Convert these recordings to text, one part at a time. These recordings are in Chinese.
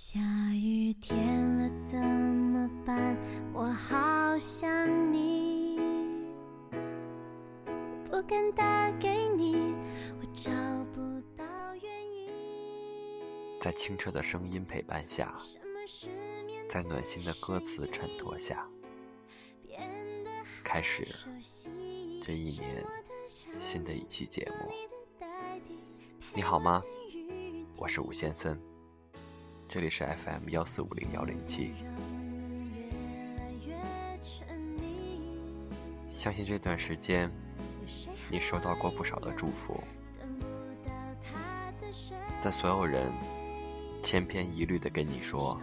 下雨天了怎么办？我好想你，不敢打给你，我找不到原因。在清澈的声音陪伴下，在暖心的歌词衬托下，开始这一年新的一期节目。你好吗？我是吴先生，这里是 FM 幺四五零幺零七。相信这段时间你收到过不少的祝福，但所有人千篇一律的跟你说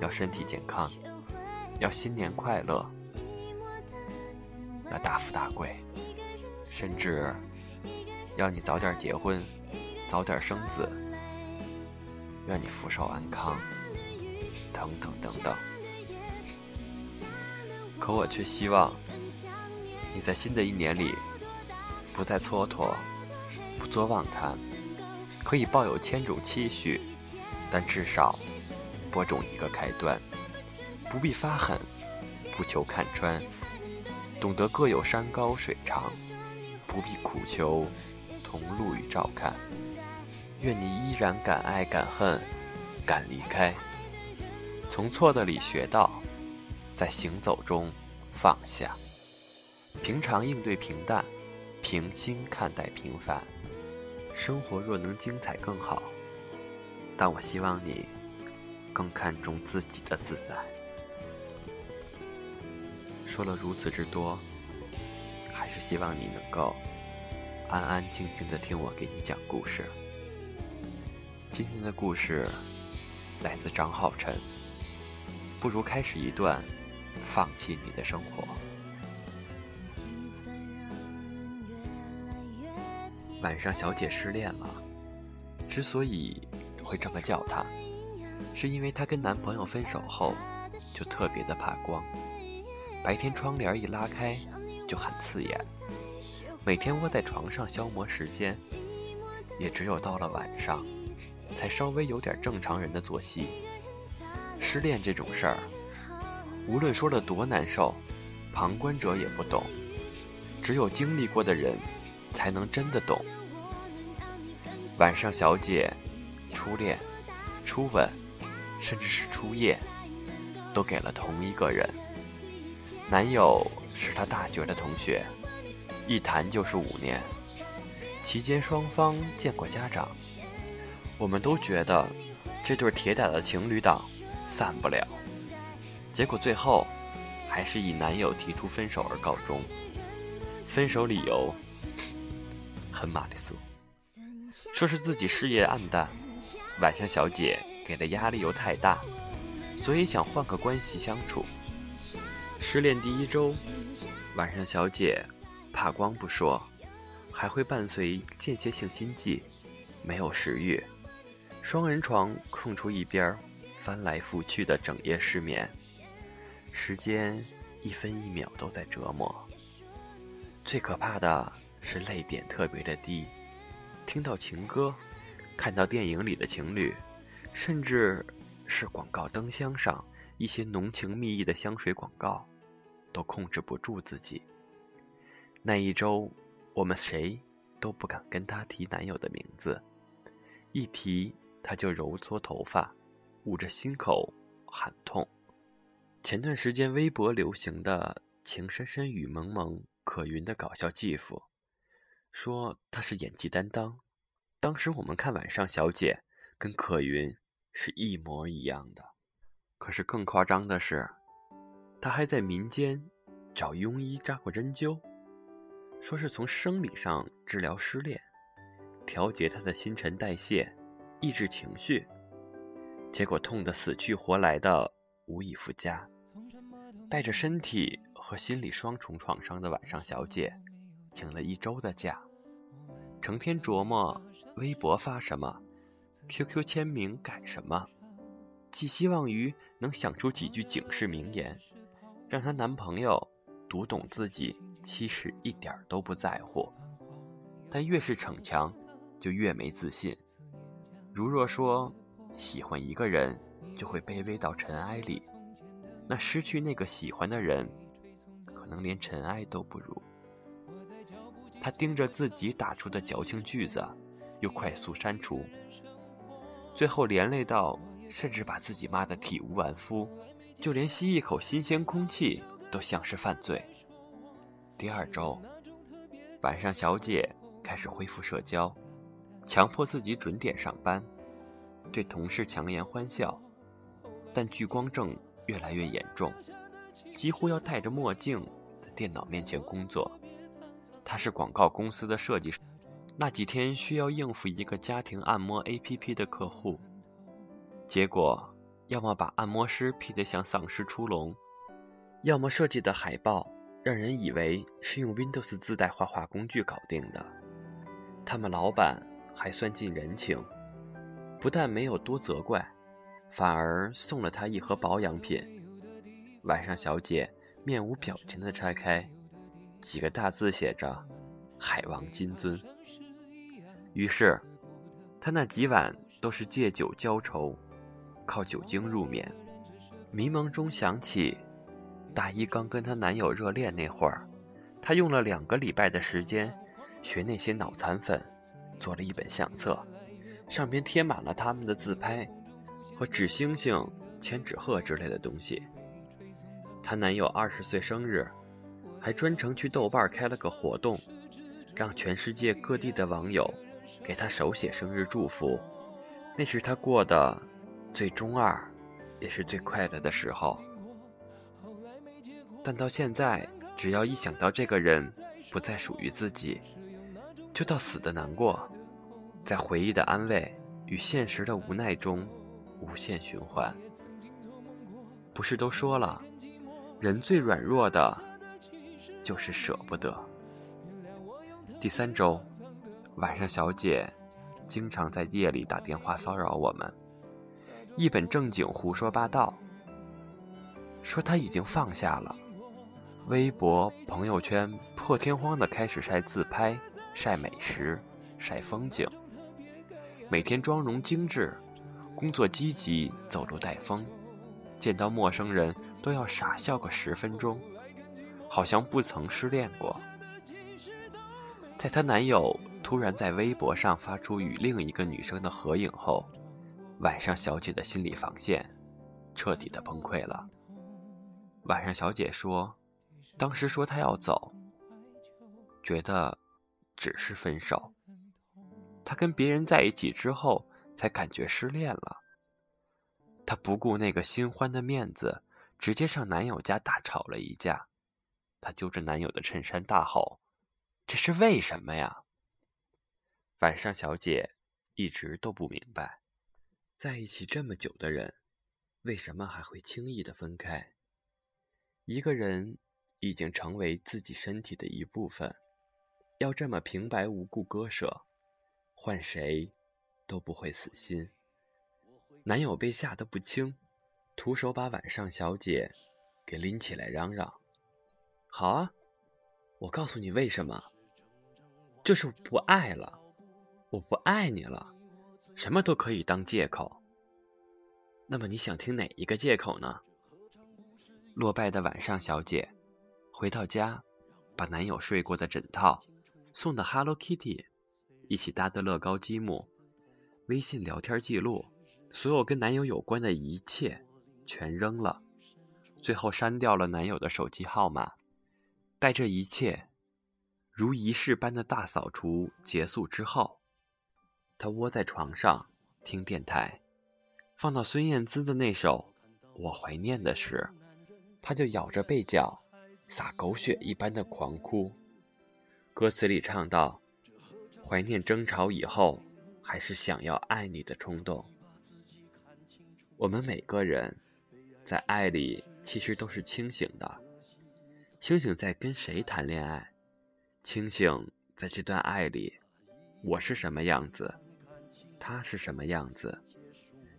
要身体健康，要新年快乐，要大富大贵，甚至要你早点结婚，早点生子，愿你福寿安康，等等等等。可我却希望你在新的一年里，不再蹉跎，不做妄谈，可以抱有千种期许，但至少播种一个开端，不必发狠，不求看穿，懂得各有山高水长，不必苦求同路与照看。愿你依然敢爱敢恨，敢离开，从错的里学到，在行走中放下。平常应对平淡，平心看待平凡。生活若能精彩更好，但我希望你更看重自己的自在。说了如此之多，还是希望你能够安安静静的听我给你讲故事。今天的故事来自张浩晨，不如开始一段放弃你的生活。晚上，小姐失恋了。之所以会这么叫她，是因为她跟男朋友分手后就特别的怕光，白天窗帘一拉开就很刺眼，每天窝在床上消磨时间，也只有到了晚上，才稍微有点正常人的作息。失恋这种事儿，无论说了多难受，旁观者也不懂，只有经历过的人才能真的懂。晚上，小姐初恋、初吻，甚至是初夜，都给了同一个人。男友是她大学的同学，一谈就是五年，期间双方见过家长。我们都觉得这对铁打的情侣档散不了，结果最后还是以男友提出分手而告终。分手理由很玛丽苏。说是自己事业暗淡，晚上小姐给的压力又太大，所以想换个关系相处。失恋第一周，晚上小姐怕光不说，还会伴随间歇性心悸，没有食欲，双人床空出一边，翻来覆去的整夜失眠，时间一分一秒都在折磨。最可怕的是泪点特别的低。听到情歌，看到电影里的情侣，甚至是广告灯箱上一些浓情蜜意的香水广告，都控制不住自己。那一周，我们谁都不敢跟他提男友的名字，一提他就揉搓头发，捂着心口喊痛。前段时间微博流行的“情深深雨蒙蒙”可云的搞笑继父。说他是演技担当，当时我们看晚上小姐跟可云是一模一样的，可是更夸张的是，他还在民间找庸医扎过针灸，说是从生理上治疗失恋，调节他的新陈代谢，抑制情绪，结果痛得死去活来的无以复加，带着身体和心理双重创伤的晚上小姐。请了一周的假，成天琢磨微博发什么，QQ 签名改什么，寄希望于能想出几句警示名言，让她男朋友读懂自己其实一点都不在乎。但越是逞强，就越没自信。如若说喜欢一个人就会卑微到尘埃里，那失去那个喜欢的人，可能连尘埃都不如。他盯着自己打出的矫情句子，又快速删除，最后连累到甚至把自己骂得体无完肤，就连吸一口新鲜空气都像是犯罪。第二周，晚上小姐开始恢复社交，强迫自己准点上班，对同事强颜欢笑，但聚光症越来越严重，几乎要戴着墨镜在电脑面前工作。他是广告公司的设计师，那几天需要应付一个家庭按摩 APP 的客户，结果要么把按摩师 P 得像丧尸出笼，要么设计的海报让人以为是用 Windows 自带画画工具搞定的。他们老板还算尽人情，不但没有多责怪，反而送了他一盒保养品。晚上，小姐面无表情地拆开。几个大字写着“海王金樽”。于是，他那几晚都是借酒浇愁，靠酒精入眠。迷蒙中想起，大一刚跟她男友热恋那会儿，她用了两个礼拜的时间，学那些脑残粉，做了一本相册，上边贴满了他们的自拍，和纸星星、千纸鹤之类的东西。她男友二十岁生日。还专程去豆瓣开了个活动，让全世界各地的网友给她手写生日祝福。那是她过的最中二，也是最快乐的时候。但到现在，只要一想到这个人不再属于自己，就到死的难过，在回忆的安慰与现实的无奈中无限循环。不是都说了，人最软弱的。就是舍不得。第三周晚上，小姐经常在夜里打电话骚扰我们，一本正经胡说八道，说她已经放下了，微博、朋友圈破天荒的开始晒自拍、晒美食、晒风景，每天妆容精致，工作积极，走路带风，见到陌生人都要傻笑个十分钟。好像不曾失恋过。在她男友突然在微博上发出与另一个女生的合影后，晚上小姐的心理防线彻底的崩溃了。晚上小姐说，当时说她要走，觉得只是分手。她跟别人在一起之后，才感觉失恋了。她不顾那个新欢的面子，直接上男友家大吵了一架。她揪着男友的衬衫大吼：“这是为什么呀？”晚上，小姐一直都不明白，在一起这么久的人，为什么还会轻易的分开？一个人已经成为自己身体的一部分，要这么平白无故割舍，换谁都不会死心。男友被吓得不轻，徒手把晚上小姐给拎起来，嚷嚷。好啊，我告诉你为什么，就是不爱了，我不爱你了，什么都可以当借口。那么你想听哪一个借口呢？落败的晚上小姐回到家，把男友睡过的枕套、送的 Hello Kitty、一起搭的乐高积木、微信聊天记录，所有跟男友有关的一切全扔了，最后删掉了男友的手机号码。待这一切如仪式般的大扫除结束之后，他窝在床上听电台，放到孙燕姿的那首《我怀念的时》，他就咬着被角，撒狗血一般的狂哭。歌词里唱到：“怀念争吵以后，还是想要爱你的冲动。”我们每个人在爱里其实都是清醒的。清醒在跟谁谈恋爱，清醒在这段爱里，我是什么样子，他是什么样子，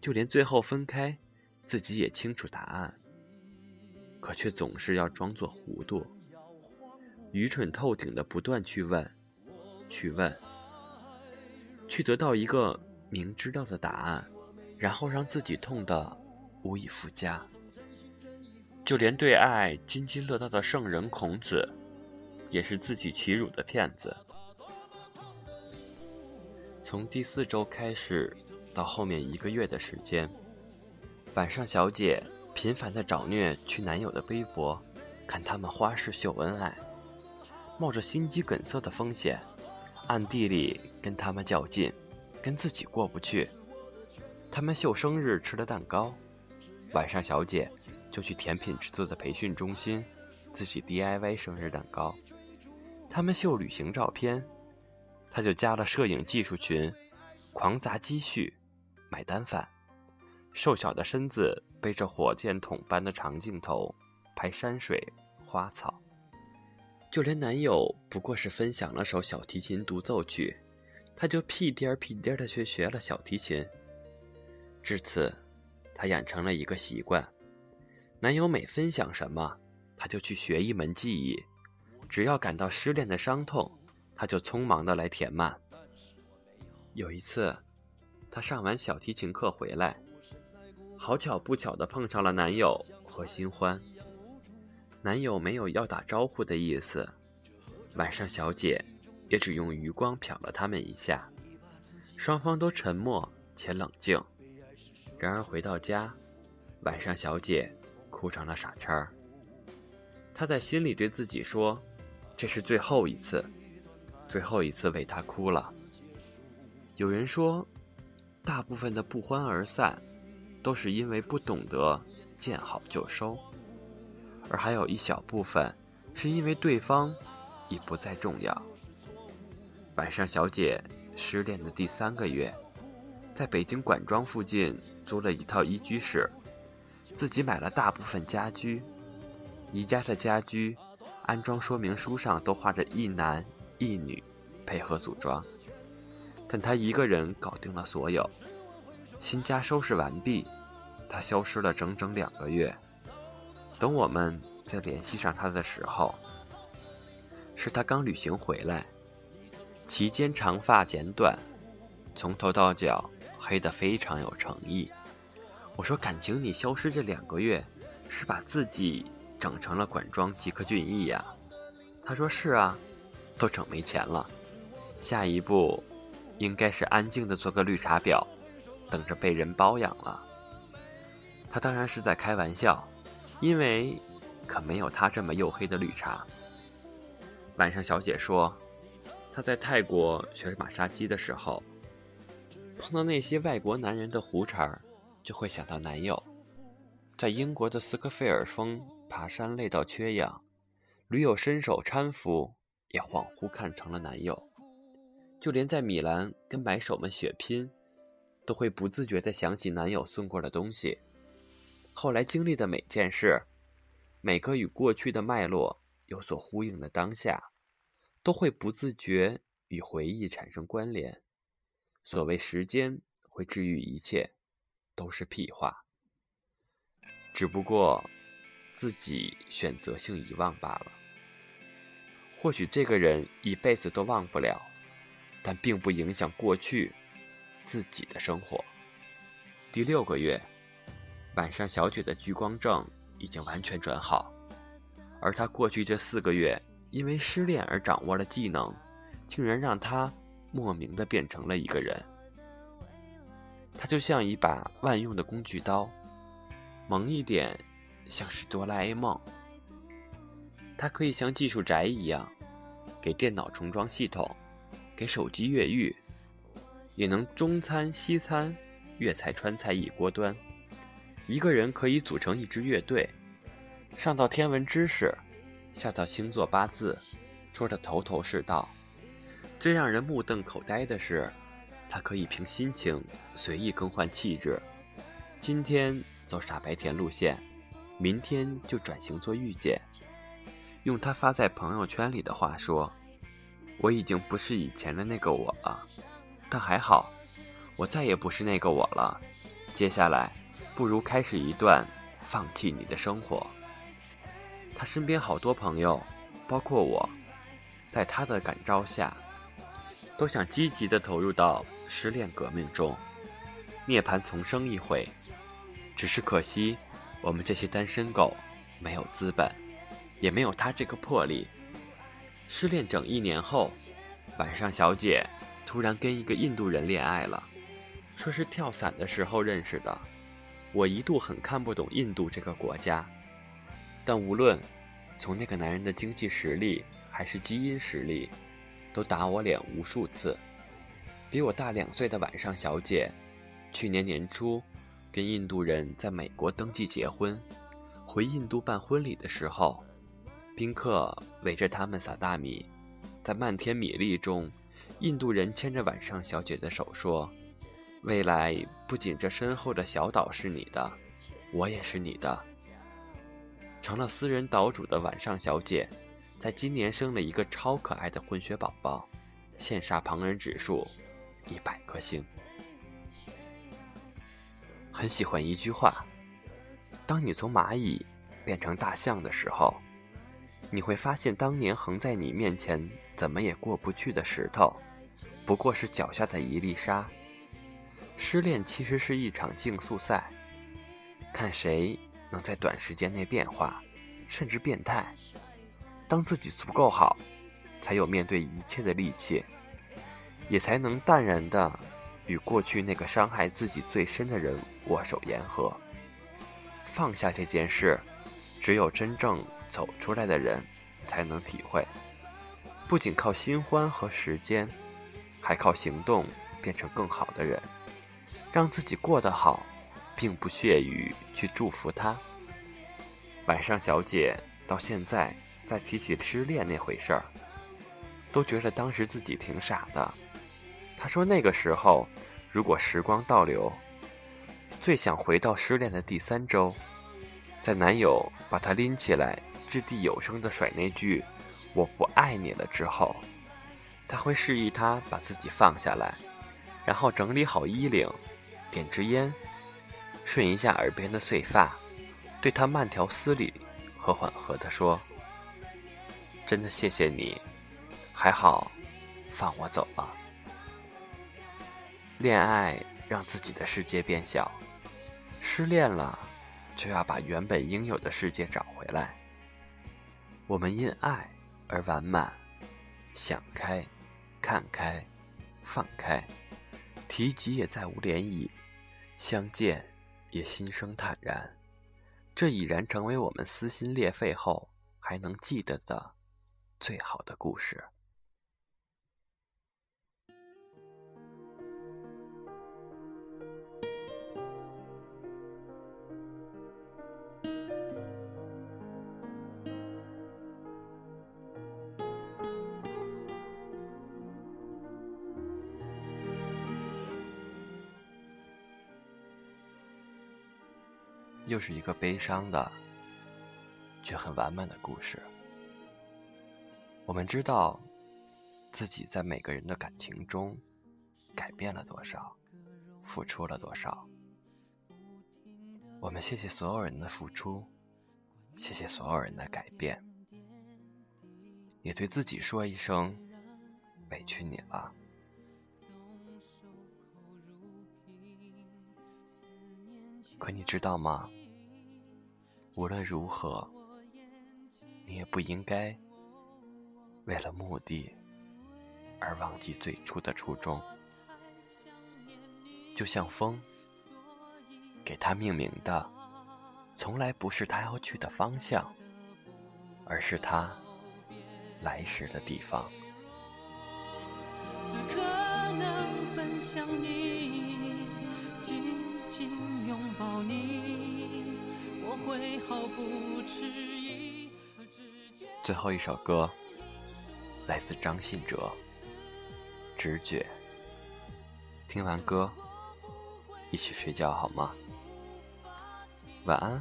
就连最后分开，自己也清楚答案，可却总是要装作糊涂，愚蠢透顶的不断去问，去问，去得到一个明知道的答案，然后让自己痛得无以复加。就连对爱津津乐道的圣人孔子，也是自取其辱的骗子。从第四周开始，到后面一个月的时间，晚上小姐频繁的找虐去男友的微博，看他们花式秀恩爱，冒着心肌梗塞的风险，暗地里跟他们较劲，跟自己过不去。他们秀生日吃的蛋糕，晚上小姐就去甜品制作的培训中心，自己 DIY 生日蛋糕。他们秀旅行照片。他就加了摄影技术群，狂砸积蓄，买单饭。瘦小的身子背着火箭筒般的长镜头，拍山水花草。就连男友不过是分享了首小提琴独奏曲，她就屁颠儿屁颠儿的去学了小提琴。至此，她养成了一个习惯：男友每分享什么，她就去学一门技艺。只要感到失恋的伤痛。他就匆忙的来填满。有一次，她上完小提琴课回来，好巧不巧的碰上了男友和新欢。男友没有要打招呼的意思，晚上小姐也只用余光瞟了他们一下，双方都沉默且冷静。然而回到家，晚上小姐哭成了傻叉。她在心里对自己说：“这是最后一次。”最后一次为他哭了。有人说，大部分的不欢而散，都是因为不懂得见好就收，而还有一小部分，是因为对方已不再重要。晚上小姐失恋的第三个月，在北京管庄附近租了一套一居室，自己买了大部分家居。宜家的家居，安装说明书上都画着一男。一女配合组装，但他一个人搞定了所有。新家收拾完毕，他消失了整整两个月。等我们再联系上他的时候，是他刚旅行回来，齐肩长发剪短，从头到脚黑得非常有诚意。我说：“感情你消失这两个月，是把自己整成了管庄吉克隽逸呀？”他说：“是啊。”都整没钱了，下一步应该是安静的做个绿茶婊，等着被人包养了。他当然是在开玩笑，因为可没有他这么黝黑的绿茶。晚上小姐说，她在泰国学马杀鸡的时候，碰到那些外国男人的胡茬就会想到男友。在英国的斯科菲尔峰爬山累到缺氧，驴友伸手搀扶。也恍惚看成了男友，就连在米兰跟买手们血拼，都会不自觉地想起男友送过的东西。后来经历的每件事，每个与过去的脉络有所呼应的当下，都会不自觉与回忆产生关联。所谓时间会治愈一切，都是屁话，只不过自己选择性遗忘罢了。或许这个人一辈子都忘不了，但并不影响过去自己的生活。第六个月，晚上小雪的聚光症已经完全转好，而她过去这四个月因为失恋而掌握了技能，竟然让她莫名的变成了一个人。他就像一把万用的工具刀，萌一点像是哆啦 A 梦。他可以像技术宅一样。给电脑重装系统，给手机越狱，也能中餐西餐、粤菜川菜一锅端。一个人可以组成一支乐队，上到天文知识，下到星座八字，说的头头是道。最让人目瞪口呆的是，他可以凭心情随意更换气质。今天走傻白甜路线，明天就转型做御姐。用他发在朋友圈里的话说：“我已经不是以前的那个我了，但还好，我再也不是那个我了。接下来，不如开始一段放弃你的生活。”他身边好多朋友，包括我，在他的感召下，都想积极的投入到失恋革命中。涅槃重生一回。只是可惜，我们这些单身狗没有资本，也没有他这个魄力。失恋整一年后，晚上小姐突然跟一个印度人恋爱了，说是跳伞的时候认识的。我一度很看不懂印度这个国家，但无论从那个男人的经济实力还是基因实力，都打我脸无数次。比我大两岁的晚上小姐，去年年初跟印度人在美国登记结婚，回印度办婚礼的时候，宾客围着他们撒大米，在漫天米粒中，印度人牵着晚上小姐的手说：“未来不仅这身后的小岛是你的，我也是你的。”成了私人岛主的晚上小姐，在今年生了一个超可爱的混血宝宝，羡煞旁人指数。一百颗星。很喜欢一句话：当你从蚂蚁变成大象的时候，你会发现当年横在你面前怎么也过不去的石头，不过是脚下的一粒沙。失恋其实是一场竞速赛，看谁能在短时间内变化，甚至变态。当自己足够好，才有面对一切的力气。也才能淡然的与过去那个伤害自己最深的人握手言和。放下这件事，只有真正走出来的人才能体会。不仅靠新欢和时间，还靠行动变成更好的人，让自己过得好，并不屑于去祝福他。晚上小姐到现在再提起失恋那回事儿，都觉得当时自己挺傻的。她说：“那个时候，如果时光倒流，最想回到失恋的第三周，在男友把她拎起来，掷地有声的甩那句‘我不爱你了’之后，她会示意他把自己放下来，然后整理好衣领，点支烟，顺一下耳边的碎发，对他慢条斯理和缓和地说：‘真的谢谢你，还好，放我走了。’”恋爱让自己的世界变小，失恋了，就要把原本应有的世界找回来。我们因爱而完满，想开，看开，放开，提及也再无涟漪，相见也心生坦然。这已然成为我们撕心裂肺后还能记得的最好的故事。又是一个悲伤的，却很完满的故事。我们知道，自己在每个人的感情中改变了多少，付出了多少。我们谢谢所有人的付出，谢谢所有人的改变，也对自己说一声委屈你了。可你知道吗？无论如何，你也不应该为了目的而忘记最初的初衷。就像风，给它命名的，从来不是它要去的方向，而是它来时的地方。此刻能奔向你，紧拥抱你，我会毫不迟疑。最后一首歌来自张信哲，《直觉》。听完歌，一起睡觉好吗？晚安，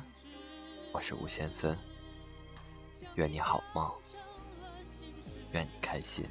我是吴先森。愿你好梦，愿你开心。